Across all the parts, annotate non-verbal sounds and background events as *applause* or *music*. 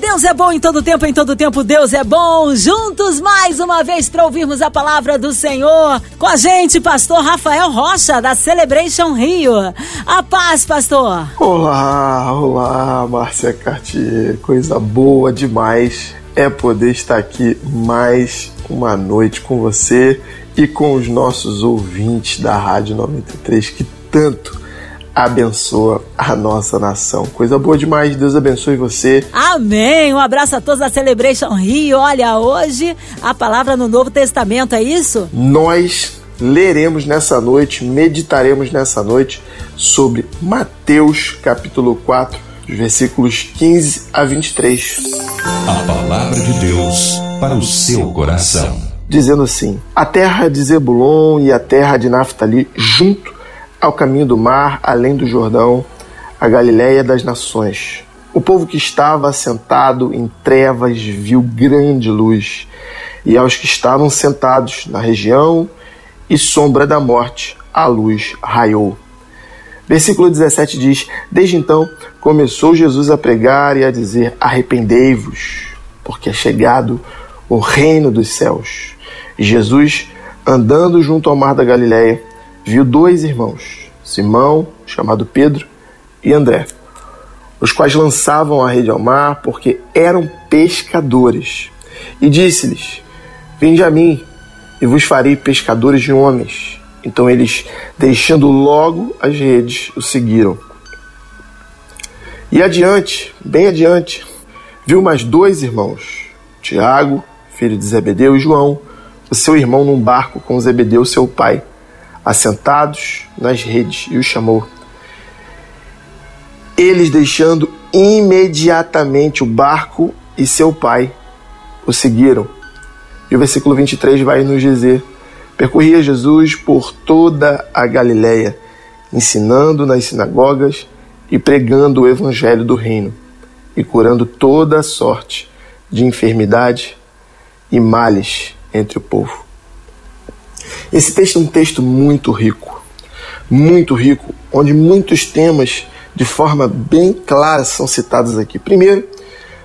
Deus é bom em todo tempo, em todo tempo Deus é bom. Juntos mais uma vez para ouvirmos a palavra do Senhor. Com a gente, pastor Rafael Rocha, da Celebration Rio. A paz, pastor. Olá, olá, Márcia Cartier. Coisa boa demais é poder estar aqui mais uma noite com você e com os nossos ouvintes da Rádio 93 que tanto abençoa a nossa nação. Coisa boa demais, Deus abençoe você. Amém. Um abraço a todos da Celebration Rio. Olha, hoje a palavra no Novo Testamento, é isso? Nós leremos nessa noite, meditaremos nessa noite sobre Mateus capítulo 4, versículos 15 a 23. A palavra de Deus para o seu coração. Dizendo assim: A terra de Zebulon e a terra de Naftali junto ao caminho do mar, além do Jordão, a Galiléia das nações. O povo que estava assentado em trevas viu grande luz, e aos que estavam sentados na região e sombra da morte, a luz raiou. Versículo 17 diz: Desde então começou Jesus a pregar e a dizer: Arrependei-vos, porque é chegado o reino dos céus. Jesus, andando junto ao mar da Galiléia, viu dois irmãos, Simão, chamado Pedro, e André, os quais lançavam a rede ao mar porque eram pescadores. E disse-lhes: Vinde a mim, e vos farei pescadores de homens. Então eles, deixando logo as redes, o seguiram. E adiante, bem adiante, viu mais dois irmãos, Tiago, filho de Zebedeu, e João, o seu irmão, num barco com Zebedeu, seu pai assentados nas redes, e o chamou. Eles, deixando imediatamente o barco e seu pai, o seguiram. E o versículo 23 vai nos dizer: Percorria Jesus por toda a Galiléia, ensinando nas sinagogas e pregando o evangelho do reino, e curando toda a sorte de enfermidade e males entre o povo. Esse texto é um texto muito rico, muito rico, onde muitos temas de forma bem clara são citados aqui. Primeiro,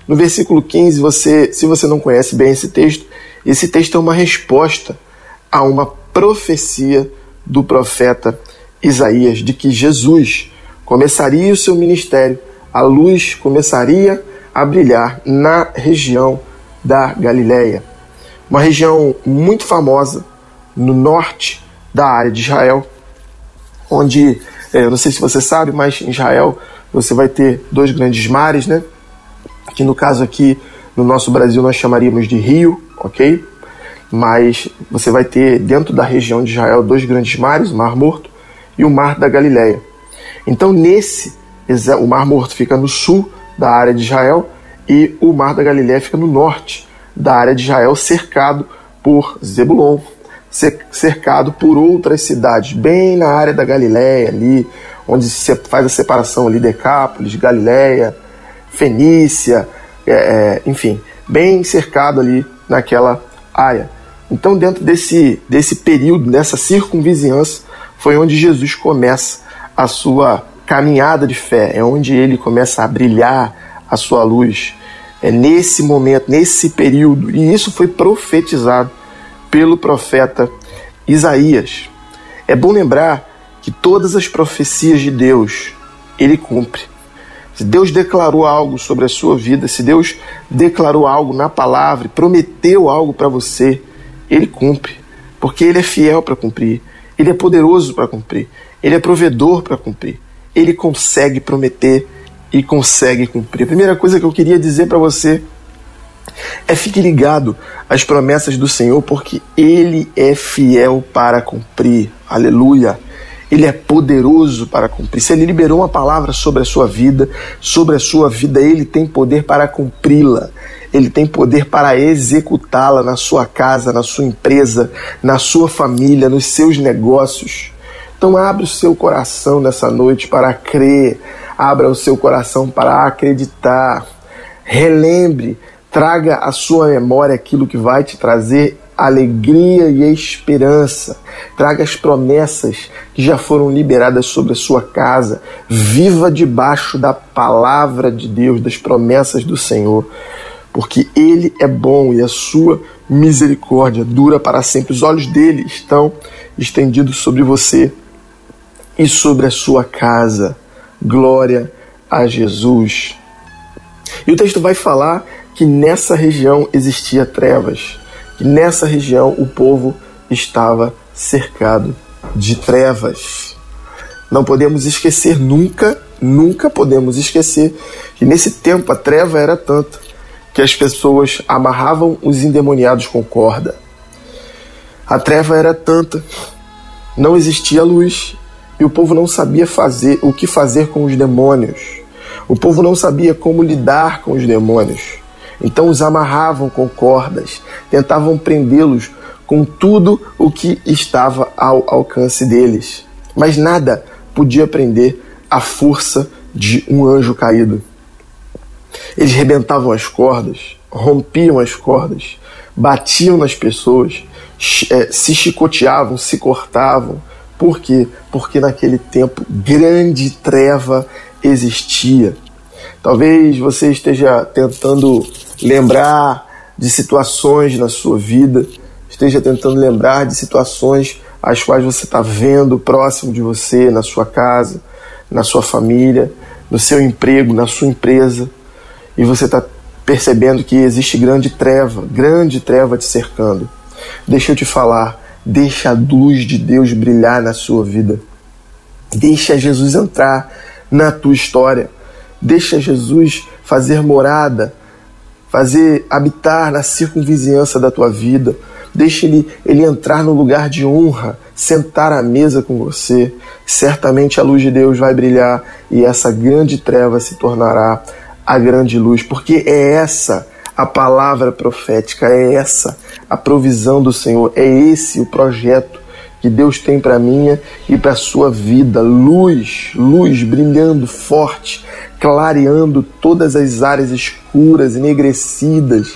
no versículo 15, você, se você não conhece bem esse texto, esse texto é uma resposta a uma profecia do profeta Isaías de que Jesus começaria o seu ministério, a luz começaria a brilhar na região da Galileia, uma região muito famosa no norte da área de Israel, onde, é, eu não sei se você sabe, mas em Israel você vai ter dois grandes mares, né? Que no caso aqui, no nosso Brasil, nós chamaríamos de rio, ok? Mas você vai ter dentro da região de Israel dois grandes mares, o Mar Morto e o Mar da Galileia. Então, nesse, o Mar Morto fica no sul da área de Israel e o Mar da Galileia fica no norte da área de Israel, cercado por Zebulon, cercado por outras cidades, bem na área da Galiléia ali, onde se faz a separação ali, Decápolis, Galiléia, Fenícia, é, é, enfim, bem cercado ali naquela área. Então, dentro desse, desse período, dessa circunvizinhança, foi onde Jesus começa a sua caminhada de fé, é onde ele começa a brilhar a sua luz. É nesse momento, nesse período, e isso foi profetizado pelo profeta Isaías. É bom lembrar que todas as profecias de Deus ele cumpre. Se Deus declarou algo sobre a sua vida, se Deus declarou algo na palavra, prometeu algo para você, ele cumpre, porque ele é fiel para cumprir, ele é poderoso para cumprir, ele é provedor para cumprir, ele consegue prometer e consegue cumprir. A primeira coisa que eu queria dizer para você é fique ligado às promessas do Senhor, porque Ele é fiel para cumprir. Aleluia. Ele é poderoso para cumprir. Se Ele liberou uma palavra sobre a sua vida, sobre a sua vida, Ele tem poder para cumpri-la. Ele tem poder para executá-la na sua casa, na sua empresa, na sua família, nos seus negócios. Então, abra o seu coração nessa noite para crer, abra o seu coração para acreditar Relembre, traga à sua memória aquilo que vai te trazer alegria e esperança. Traga as promessas que já foram liberadas sobre a sua casa. Viva debaixo da palavra de Deus, das promessas do Senhor, porque Ele é bom e a sua misericórdia dura para sempre. Os olhos dele estão estendidos sobre você e sobre a sua casa. Glória a Jesus. E o texto vai falar que nessa região existia trevas que nessa região o povo estava cercado de trevas. Não podemos esquecer nunca, nunca podemos esquecer que nesse tempo a treva era tanta que as pessoas amarravam os endemoniados com corda. A treva era tanta, não existia luz e o povo não sabia fazer o que fazer com os demônios. O povo não sabia como lidar com os demônios. Então os amarravam com cordas, tentavam prendê-los com tudo o que estava ao alcance deles. Mas nada podia prender a força de um anjo caído. Eles rebentavam as cordas, rompiam as cordas, batiam nas pessoas, eh, se chicoteavam, se cortavam. Por quê? Porque naquele tempo grande treva existia. Talvez você esteja tentando lembrar de situações na sua vida, esteja tentando lembrar de situações as quais você está vendo próximo de você, na sua casa, na sua família, no seu emprego, na sua empresa, e você está percebendo que existe grande treva, grande treva te cercando. Deixa eu te falar, deixa a luz de Deus brilhar na sua vida. Deixa Jesus entrar na tua história. Deixa Jesus fazer morada fazer habitar na circunvizinhança da tua vida. Deixe ele, ele entrar no lugar de honra, sentar à mesa com você. Certamente a luz de Deus vai brilhar e essa grande treva se tornará a grande luz, porque é essa a palavra profética, é essa a provisão do Senhor, é esse o projeto que Deus tem para minha e para sua vida. Luz, luz brilhando forte, clareando todas as áreas escuras, enegrecidas,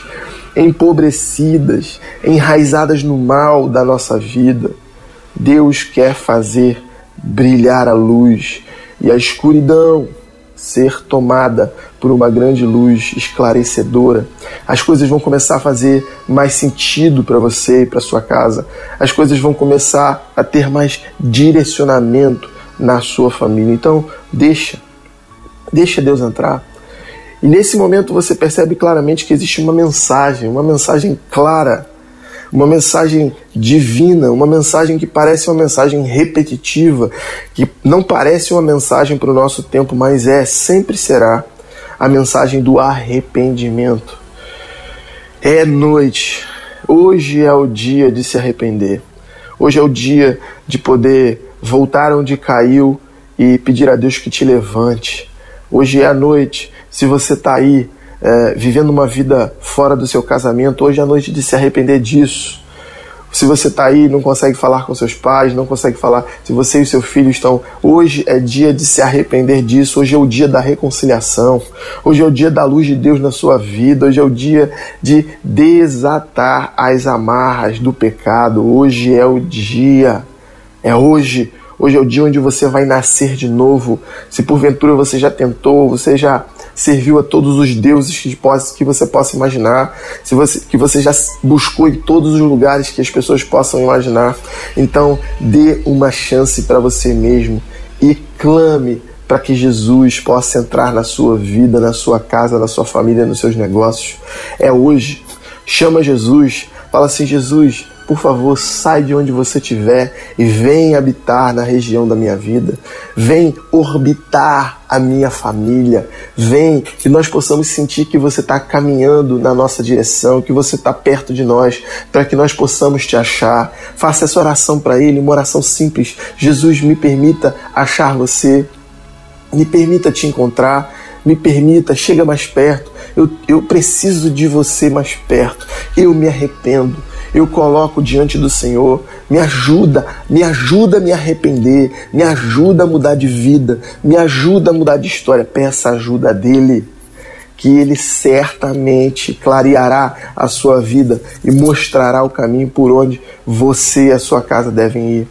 empobrecidas, enraizadas no mal da nossa vida. Deus quer fazer brilhar a luz e a escuridão ser tomada por uma grande luz esclarecedora. As coisas vão começar a fazer mais sentido para você e para sua casa. As coisas vão começar a ter mais direcionamento na sua família. Então, deixa deixa Deus entrar. E nesse momento você percebe claramente que existe uma mensagem, uma mensagem clara uma mensagem divina, uma mensagem que parece uma mensagem repetitiva, que não parece uma mensagem para o nosso tempo, mas é, sempre será a mensagem do arrependimento. É noite, hoje é o dia de se arrepender, hoje é o dia de poder voltar onde caiu e pedir a Deus que te levante. Hoje é a noite, se você está aí é, vivendo uma vida fora do seu casamento, hoje é noite de se arrepender disso. Se você está aí não consegue falar com seus pais, não consegue falar, se você e seu filho estão, hoje é dia de se arrepender disso, hoje é o dia da reconciliação, hoje é o dia da luz de Deus na sua vida, hoje é o dia de desatar as amarras do pecado, hoje é o dia, é hoje, hoje é o dia onde você vai nascer de novo. Se porventura você já tentou, você já serviu a todos os deuses que, possa, que você possa imaginar, se você, que você já buscou em todos os lugares que as pessoas possam imaginar. Então, dê uma chance para você mesmo e clame para que Jesus possa entrar na sua vida, na sua casa, na sua família, nos seus negócios. É hoje. Chama Jesus, fala assim: Jesus, por favor, sai de onde você estiver e vem habitar na região da minha vida. Vem orbitar a minha família. Vem que nós possamos sentir que você está caminhando na nossa direção, que você está perto de nós, para que nós possamos te achar. Faça essa oração para Ele, uma oração simples. Jesus, me permita achar você. Me permita te encontrar. Me permita, chega mais perto. Eu, eu preciso de você mais perto. Eu me arrependo eu coloco diante do Senhor. Me ajuda, me ajuda a me arrepender, me ajuda a mudar de vida, me ajuda a mudar de história. Peça ajuda dele. que Ele certamente clareará a sua vida e mostrará o caminho por onde você e a sua casa devem ir.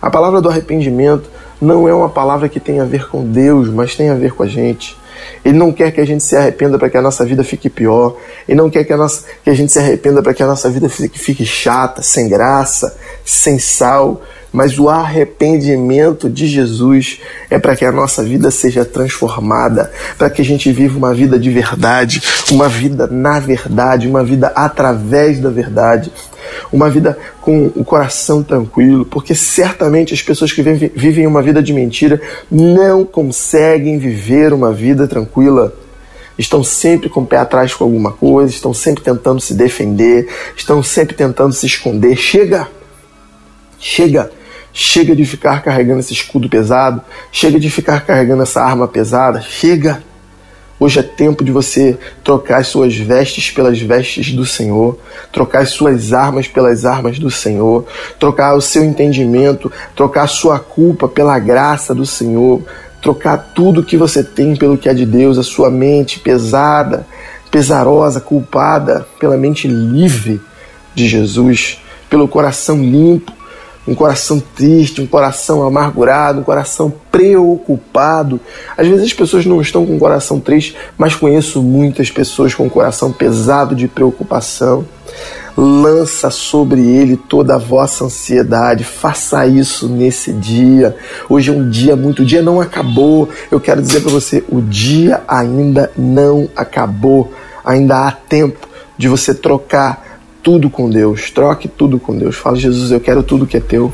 A palavra do arrependimento não é uma palavra que tem a ver com Deus, mas tem a ver com a gente. Ele não quer que a gente se arrependa para que a nossa vida fique pior. Ele não quer que a, nossa, que a gente se arrependa para que a nossa vida fique, fique chata, sem graça, sem sal. Mas o arrependimento de Jesus é para que a nossa vida seja transformada, para que a gente viva uma vida de verdade, uma vida na verdade, uma vida através da verdade, uma vida com o coração tranquilo, porque certamente as pessoas que vivem uma vida de mentira não conseguem viver uma vida tranquila estão sempre com o pé atrás com alguma coisa, estão sempre tentando se defender, estão sempre tentando se esconder. Chega! Chega! Chega de ficar carregando esse escudo pesado. Chega de ficar carregando essa arma pesada. Chega! Hoje é tempo de você trocar as suas vestes pelas vestes do Senhor, trocar as suas armas pelas armas do Senhor, trocar o seu entendimento, trocar a sua culpa pela graça do Senhor, trocar tudo que você tem pelo que é de Deus, a sua mente pesada, pesarosa, culpada, pela mente livre de Jesus, pelo coração limpo um coração triste, um coração amargurado, um coração preocupado. Às vezes as pessoas não estão com o coração triste, mas conheço muitas pessoas com o coração pesado de preocupação. Lança sobre ele toda a vossa ansiedade. Faça isso nesse dia. Hoje é um dia muito. O dia não acabou. Eu quero dizer para você: o dia ainda não acabou. Ainda há tempo de você trocar tudo com Deus, troque tudo com Deus. Fala, Jesus, eu quero tudo que é teu.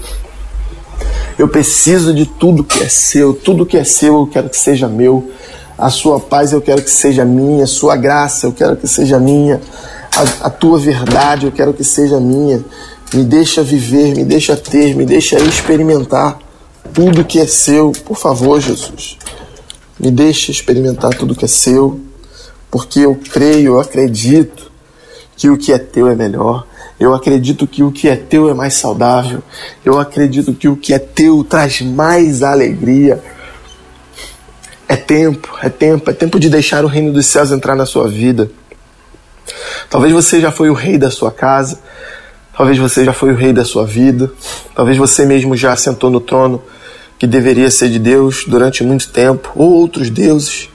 Eu preciso de tudo que é seu, tudo que é seu eu quero que seja meu. A sua paz eu quero que seja minha, a sua graça eu quero que seja minha, a, a tua verdade eu quero que seja minha. Me deixa viver, me deixa ter, me deixa experimentar tudo que é seu, por favor, Jesus. Me deixa experimentar tudo que é seu, porque eu creio, eu acredito que o que é teu é melhor. Eu acredito que o que é teu é mais saudável. Eu acredito que o que é teu traz mais alegria. É tempo, é tempo, é tempo de deixar o reino dos céus entrar na sua vida. Talvez você já foi o rei da sua casa, talvez você já foi o rei da sua vida, talvez você mesmo já sentou no trono que deveria ser de Deus durante muito tempo, ou outros deuses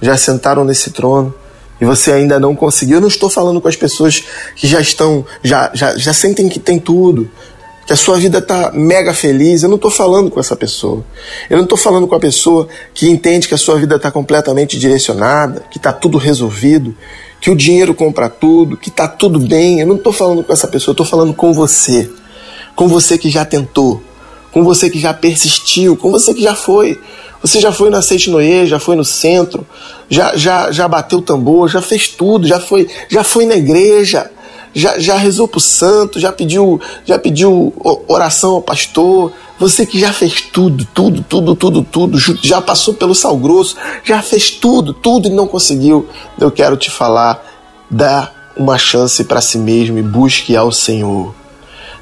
já sentaram nesse trono e você ainda não conseguiu, eu não estou falando com as pessoas que já estão, já, já, já sentem que tem tudo, que a sua vida está mega feliz. Eu não estou falando com essa pessoa. Eu não estou falando com a pessoa que entende que a sua vida está completamente direcionada, que está tudo resolvido, que o dinheiro compra tudo, que está tudo bem. Eu não estou falando com essa pessoa, eu estou falando com você. Com você que já tentou, com você que já persistiu, com você que já foi. Você já foi na Seitinoye, já foi no centro, já, já, já bateu o tambor, já fez tudo, já foi, já foi na igreja, já, já rezou pro santo, já pediu, já pediu oração ao pastor. Você que já fez tudo, tudo, tudo, tudo, tudo, já passou pelo sal grosso, já fez tudo, tudo e não conseguiu. Eu quero te falar, dá uma chance para si mesmo e busque ao Senhor.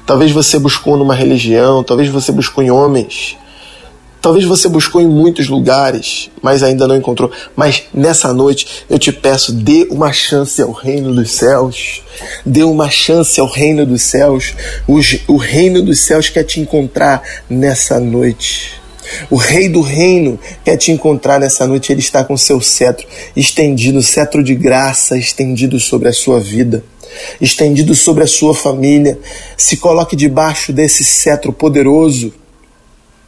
Talvez você buscou numa religião, talvez você buscou em homens, Talvez você buscou em muitos lugares, mas ainda não encontrou. Mas nessa noite eu te peço, dê uma chance ao reino dos céus. Dê uma chance ao reino dos céus. O, reino dos céus quer te encontrar nessa noite. O rei do reino quer te encontrar nessa noite. Ele está com seu cetro estendido, cetro de graça estendido sobre a sua vida estendido sobre a sua família. Se coloque debaixo desse cetro poderoso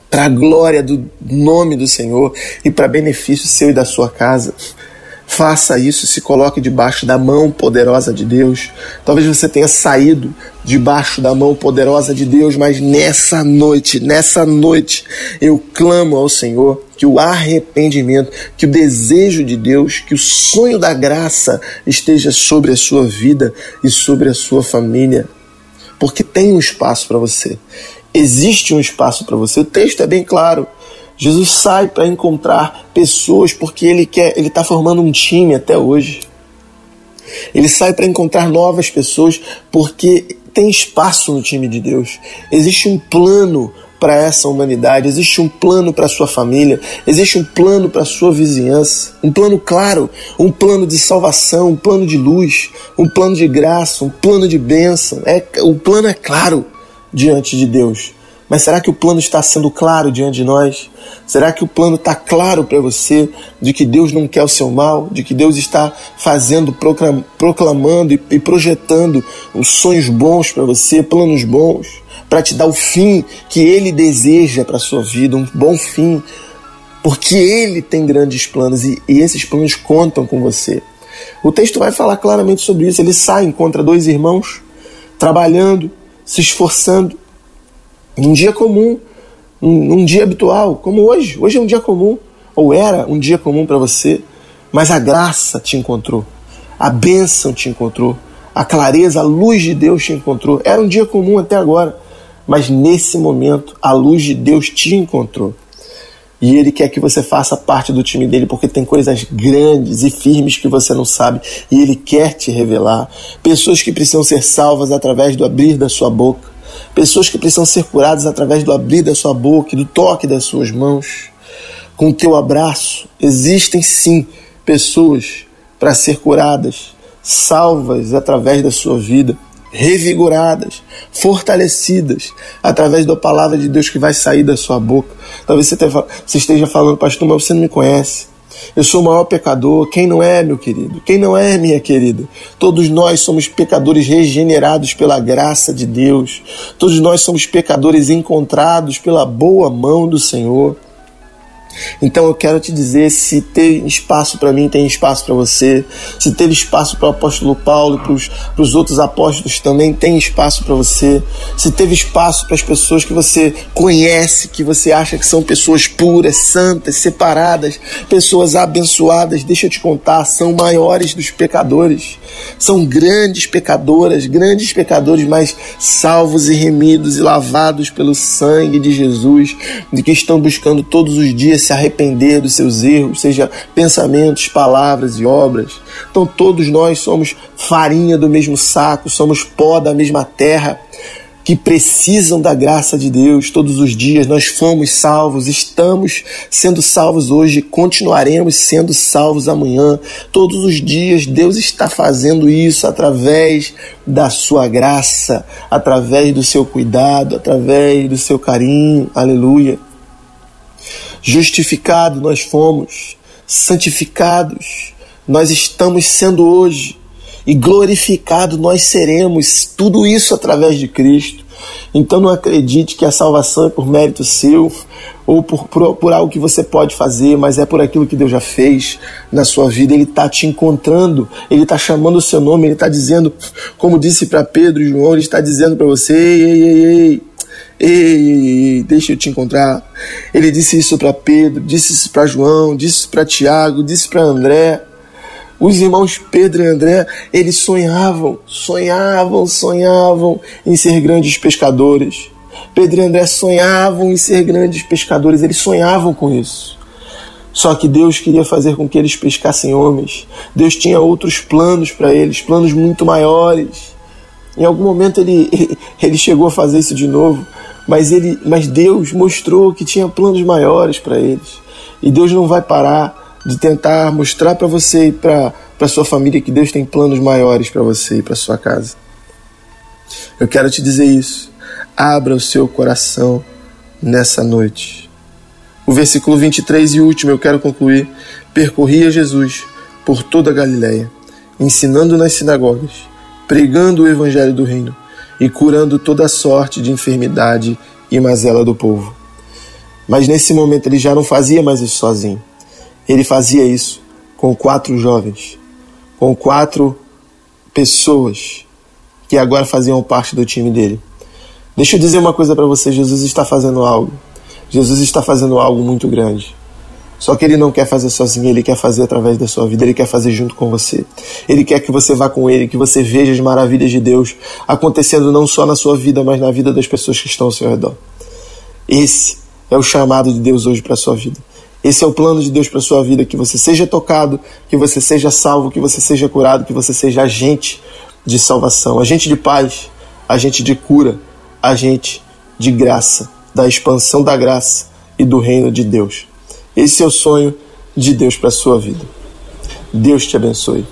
para a glória do nome do Senhor e para benefício seu e da sua casa. Faça isso, se coloque debaixo da mão poderosa de Deus. Talvez você tenha saído debaixo da mão poderosa de Deus, mas nessa noite, nessa noite, eu clamo ao Senhor que o arrependimento, que o desejo de Deus, que o sonho da graça esteja sobre a sua vida e sobre a sua família, porque tem um espaço para você existe um espaço para você. O texto é bem claro. Jesus sai para encontrar pessoas porque ele quer, ele está formando um time até hoje. Ele sai para encontrar novas pessoas porque tem espaço no time de Deus. Existe um plano para essa humanidade, existe um plano para sua família, existe um plano para sua vizinhança, um plano claro, um plano de salvação, um plano de luz, um plano de graça, um plano de bênção. É, o plano é claro diante de Deus. Mas será que o plano está sendo claro diante de nós? Será que o plano está claro para você de que Deus não quer o seu mal, de que Deus está fazendo, proclamando e projetando os sonhos bons para você, planos bons, para te dar o fim que Ele deseja para a sua vida, um bom fim, porque Ele tem grandes planos e, e esses planos contam com você. O texto vai falar claramente sobre isso. Ele sai, encontra dois irmãos trabalhando, se esforçando, num dia comum, num, num dia habitual, como hoje. Hoje é um dia comum, ou era um dia comum para você, mas a graça te encontrou, a bênção te encontrou, a clareza, a luz de Deus te encontrou. Era um dia comum até agora, mas nesse momento a luz de Deus te encontrou. E Ele quer que você faça parte do time dele porque tem coisas grandes e firmes que você não sabe e Ele quer te revelar. Pessoas que precisam ser salvas através do abrir da sua boca pessoas que precisam ser curadas através do abrir da sua boca, do toque das suas mãos, com o teu abraço. Existem sim pessoas para ser curadas, salvas através da sua vida, revigoradas, fortalecidas através da palavra de Deus que vai sair da sua boca. Talvez você esteja falando, pastor, mas você não me conhece. Eu sou o maior pecador. Quem não é, meu querido? Quem não é, minha querida? Todos nós somos pecadores regenerados pela graça de Deus. Todos nós somos pecadores encontrados pela boa mão do Senhor. Então eu quero te dizer: se tem espaço para mim, tem espaço para você. Se teve espaço para o apóstolo Paulo e para os outros apóstolos também, tem espaço para você. Se teve espaço para as pessoas que você conhece, que você acha que são pessoas puras, santas, separadas, pessoas abençoadas, deixa eu te contar, são maiores dos pecadores. São grandes pecadoras, grandes pecadores, mas salvos e remidos e lavados pelo sangue de Jesus, de que estão buscando todos os dias se arrepender dos seus erros, seja pensamentos, palavras e obras. Então todos nós somos farinha do mesmo saco, somos pó da mesma terra que precisam da graça de Deus todos os dias. Nós fomos salvos, estamos sendo salvos hoje, continuaremos sendo salvos amanhã. Todos os dias Deus está fazendo isso através da sua graça, através do seu cuidado, através do seu carinho. Aleluia. Justificado nós fomos, santificados nós estamos sendo hoje e glorificado nós seremos, tudo isso através de Cristo. Então não acredite que a salvação é por mérito seu ou por, por, por algo que você pode fazer, mas é por aquilo que Deus já fez na sua vida. Ele está te encontrando, Ele está chamando o seu nome, Ele está dizendo, como disse para Pedro e João, Ele está dizendo para você: ei, ei, ei, ei, ei, ei, ei, deixa eu te encontrar. Ele disse isso para Pedro, disse isso para João, disse isso para Tiago, disse para André. Os irmãos Pedro e André, eles sonhavam, sonhavam, sonhavam em ser grandes pescadores. Pedro e André sonhavam em ser grandes pescadores, eles sonhavam com isso. Só que Deus queria fazer com que eles pescassem homens. Deus tinha outros planos para eles, planos muito maiores. Em algum momento ele, *laughs* ele chegou a fazer isso de novo, mas, ele, mas Deus mostrou que tinha planos maiores para eles. E Deus não vai parar de tentar mostrar para você e para sua família que Deus tem planos maiores para você e para sua casa. Eu quero te dizer isso. Abra o seu coração nessa noite. O versículo 23 e último eu quero concluir. Percorria Jesus por toda a Galiléia, ensinando nas sinagogas, pregando o evangelho do reino e curando toda sorte de enfermidade e mazela do povo. Mas nesse momento ele já não fazia mais isso sozinho. Ele fazia isso com quatro jovens, com quatro pessoas que agora faziam parte do time dele. Deixa eu dizer uma coisa para você: Jesus está fazendo algo. Jesus está fazendo algo muito grande. Só que ele não quer fazer sozinho, ele quer fazer através da sua vida, ele quer fazer junto com você. Ele quer que você vá com ele, que você veja as maravilhas de Deus acontecendo não só na sua vida, mas na vida das pessoas que estão ao seu redor. Esse é o chamado de Deus hoje para a sua vida. Esse é o plano de Deus para sua vida, que você seja tocado, que você seja salvo, que você seja curado, que você seja agente de salvação, agente de paz, agente de cura, agente de graça da expansão da graça e do reino de Deus. Esse é o sonho de Deus para a sua vida. Deus te abençoe.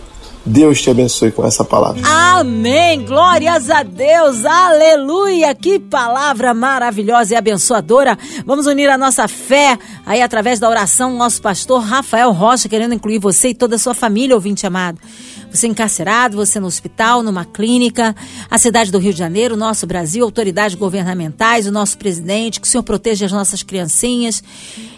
Deus te abençoe com essa palavra. Amém. Glórias a Deus. Aleluia. Que palavra maravilhosa e abençoadora. Vamos unir a nossa fé aí através da oração. Nosso pastor Rafael Rocha, querendo incluir você e toda a sua família, ouvinte amado. Você encarcerado, você no hospital, numa clínica, a cidade do Rio de Janeiro, nosso Brasil, autoridades governamentais, o nosso presidente, que o Senhor proteja as nossas criancinhas,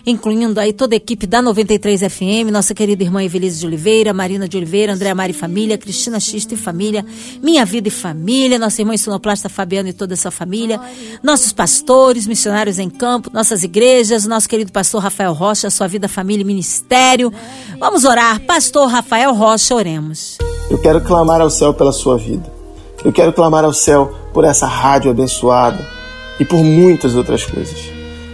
incluindo aí toda a equipe da 93 FM, nossa querida irmã Evelise de Oliveira, Marina de Oliveira, André Mari Família, Cristina Xista e Família, Minha Vida e Família, nossa irmã Sonoplasta Fabiana e toda a sua família, nossos pastores, missionários em campo, nossas igrejas, nosso querido pastor Rafael Rocha, sua vida, família e ministério. Vamos orar. Pastor Rafael Rocha, oremos. Eu quero clamar ao céu pela sua vida. Eu quero clamar ao céu por essa rádio abençoada e por muitas outras coisas.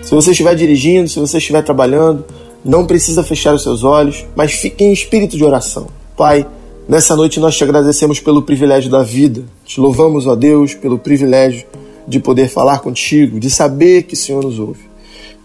Se você estiver dirigindo, se você estiver trabalhando, não precisa fechar os seus olhos, mas fique em espírito de oração. Pai, nessa noite nós te agradecemos pelo privilégio da vida. Te louvamos, ó Deus, pelo privilégio de poder falar contigo, de saber que o Senhor nos ouve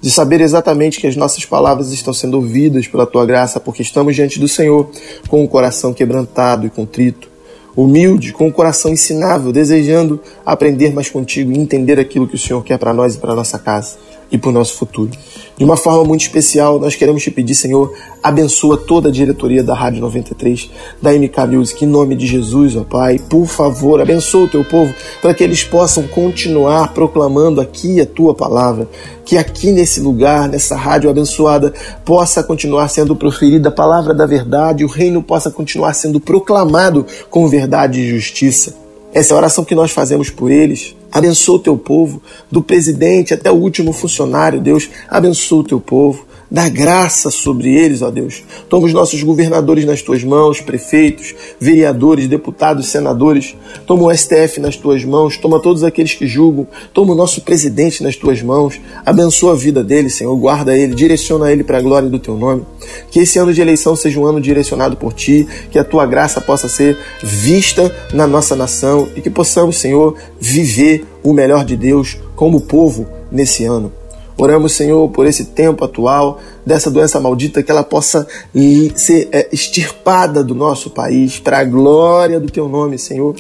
de saber exatamente que as nossas palavras estão sendo ouvidas pela tua graça, porque estamos diante do Senhor com o coração quebrantado e contrito, humilde, com o coração ensinável, desejando aprender mais contigo e entender aquilo que o Senhor quer para nós e para nossa casa e para o nosso futuro. De uma forma muito especial, nós queremos te pedir, Senhor, abençoa toda a diretoria da Rádio 93, da MK Music, em nome de Jesus, ó Pai. Por favor, abençoa o teu povo para que eles possam continuar proclamando aqui a tua palavra. Que aqui nesse lugar, nessa rádio abençoada, possa continuar sendo proferida a palavra da verdade, o reino possa continuar sendo proclamado com verdade e justiça. Essa é a oração que nós fazemos por eles. Abençoa o teu povo, do presidente até o último funcionário, Deus. Abençoa o teu povo. Dá graça sobre eles, ó Deus. Toma os nossos governadores nas tuas mãos, prefeitos, vereadores, deputados, senadores. Toma o STF nas tuas mãos. Toma todos aqueles que julgam. Toma o nosso presidente nas tuas mãos. Abençoa a vida dele, Senhor. Guarda ele, direciona ele para a glória do teu nome. Que esse ano de eleição seja um ano direcionado por ti. Que a tua graça possa ser vista na nossa nação e que possamos, Senhor, viver o melhor de Deus como povo nesse ano. Oramos, Senhor, por esse tempo atual, dessa doença maldita, que ela possa ser é, extirpada do nosso país, para a glória do Teu nome, Senhor.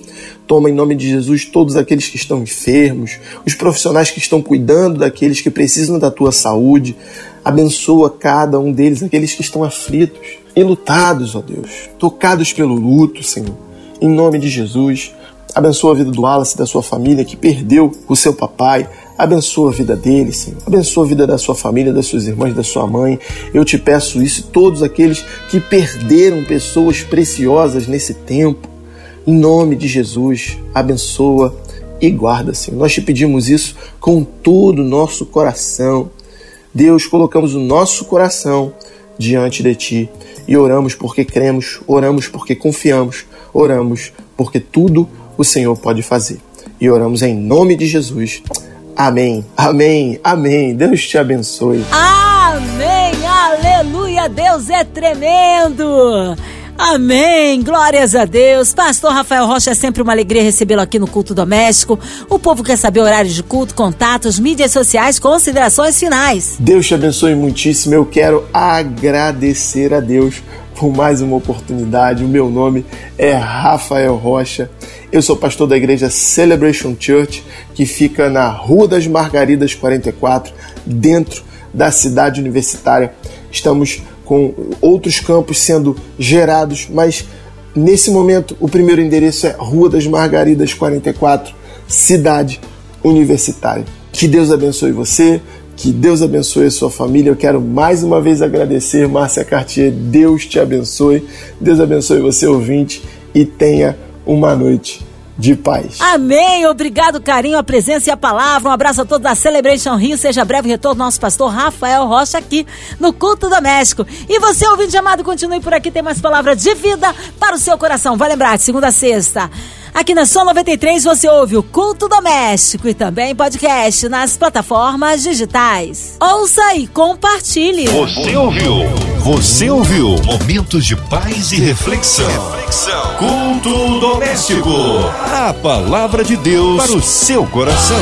Toma em nome de Jesus todos aqueles que estão enfermos, os profissionais que estão cuidando daqueles que precisam da Tua saúde. Abençoa cada um deles, aqueles que estão aflitos e lutados, ó Deus, tocados pelo luto, Senhor. Em nome de Jesus. Abençoa a vida do Wallace e da sua família que perdeu o seu papai. Abençoa a vida dele, Senhor. Abençoa a vida da sua família, das suas irmãs, da sua mãe. Eu te peço isso, todos aqueles que perderam pessoas preciosas nesse tempo. Em nome de Jesus, abençoa e guarda, Senhor. Nós te pedimos isso com todo o nosso coração. Deus, colocamos o nosso coração diante de Ti e oramos porque cremos, oramos porque confiamos, oramos porque tudo o Senhor pode fazer. E oramos em nome de Jesus. Amém, amém, amém. Deus te abençoe. Amém, aleluia. Deus é tremendo. Amém, glórias a Deus. Pastor Rafael Rocha, é sempre uma alegria recebê-lo aqui no Culto Doméstico. O povo quer saber horários de culto, contatos, mídias sociais, considerações finais. Deus te abençoe muitíssimo. Eu quero agradecer a Deus por mais uma oportunidade. O meu nome é Rafael Rocha. Eu sou pastor da igreja Celebration Church, que fica na Rua das Margaridas 44, dentro da cidade universitária. Estamos com outros campos sendo gerados, mas nesse momento o primeiro endereço é Rua das Margaridas 44, cidade universitária. Que Deus abençoe você, que Deus abençoe a sua família. Eu quero mais uma vez agradecer, Márcia Cartier. Deus te abençoe. Deus abençoe você, ouvinte, e tenha uma noite de paz. Amém. Obrigado, carinho, a presença e a palavra. Um abraço a todos da Celebration Rio. Seja breve retorno nosso pastor Rafael Rocha aqui no Culto Doméstico. E você, ouvinte amado, continue por aqui. Tem mais palavras de vida para o seu coração. Vai lembrar, de segunda a sexta. Aqui na Som 93 você ouve o Culto Doméstico e também podcast nas plataformas digitais. Ouça e compartilhe. Você ouviu? Você ouviu? Momentos de paz e reflexão. reflexão. Culto Doméstico. A palavra de Deus para o seu coração.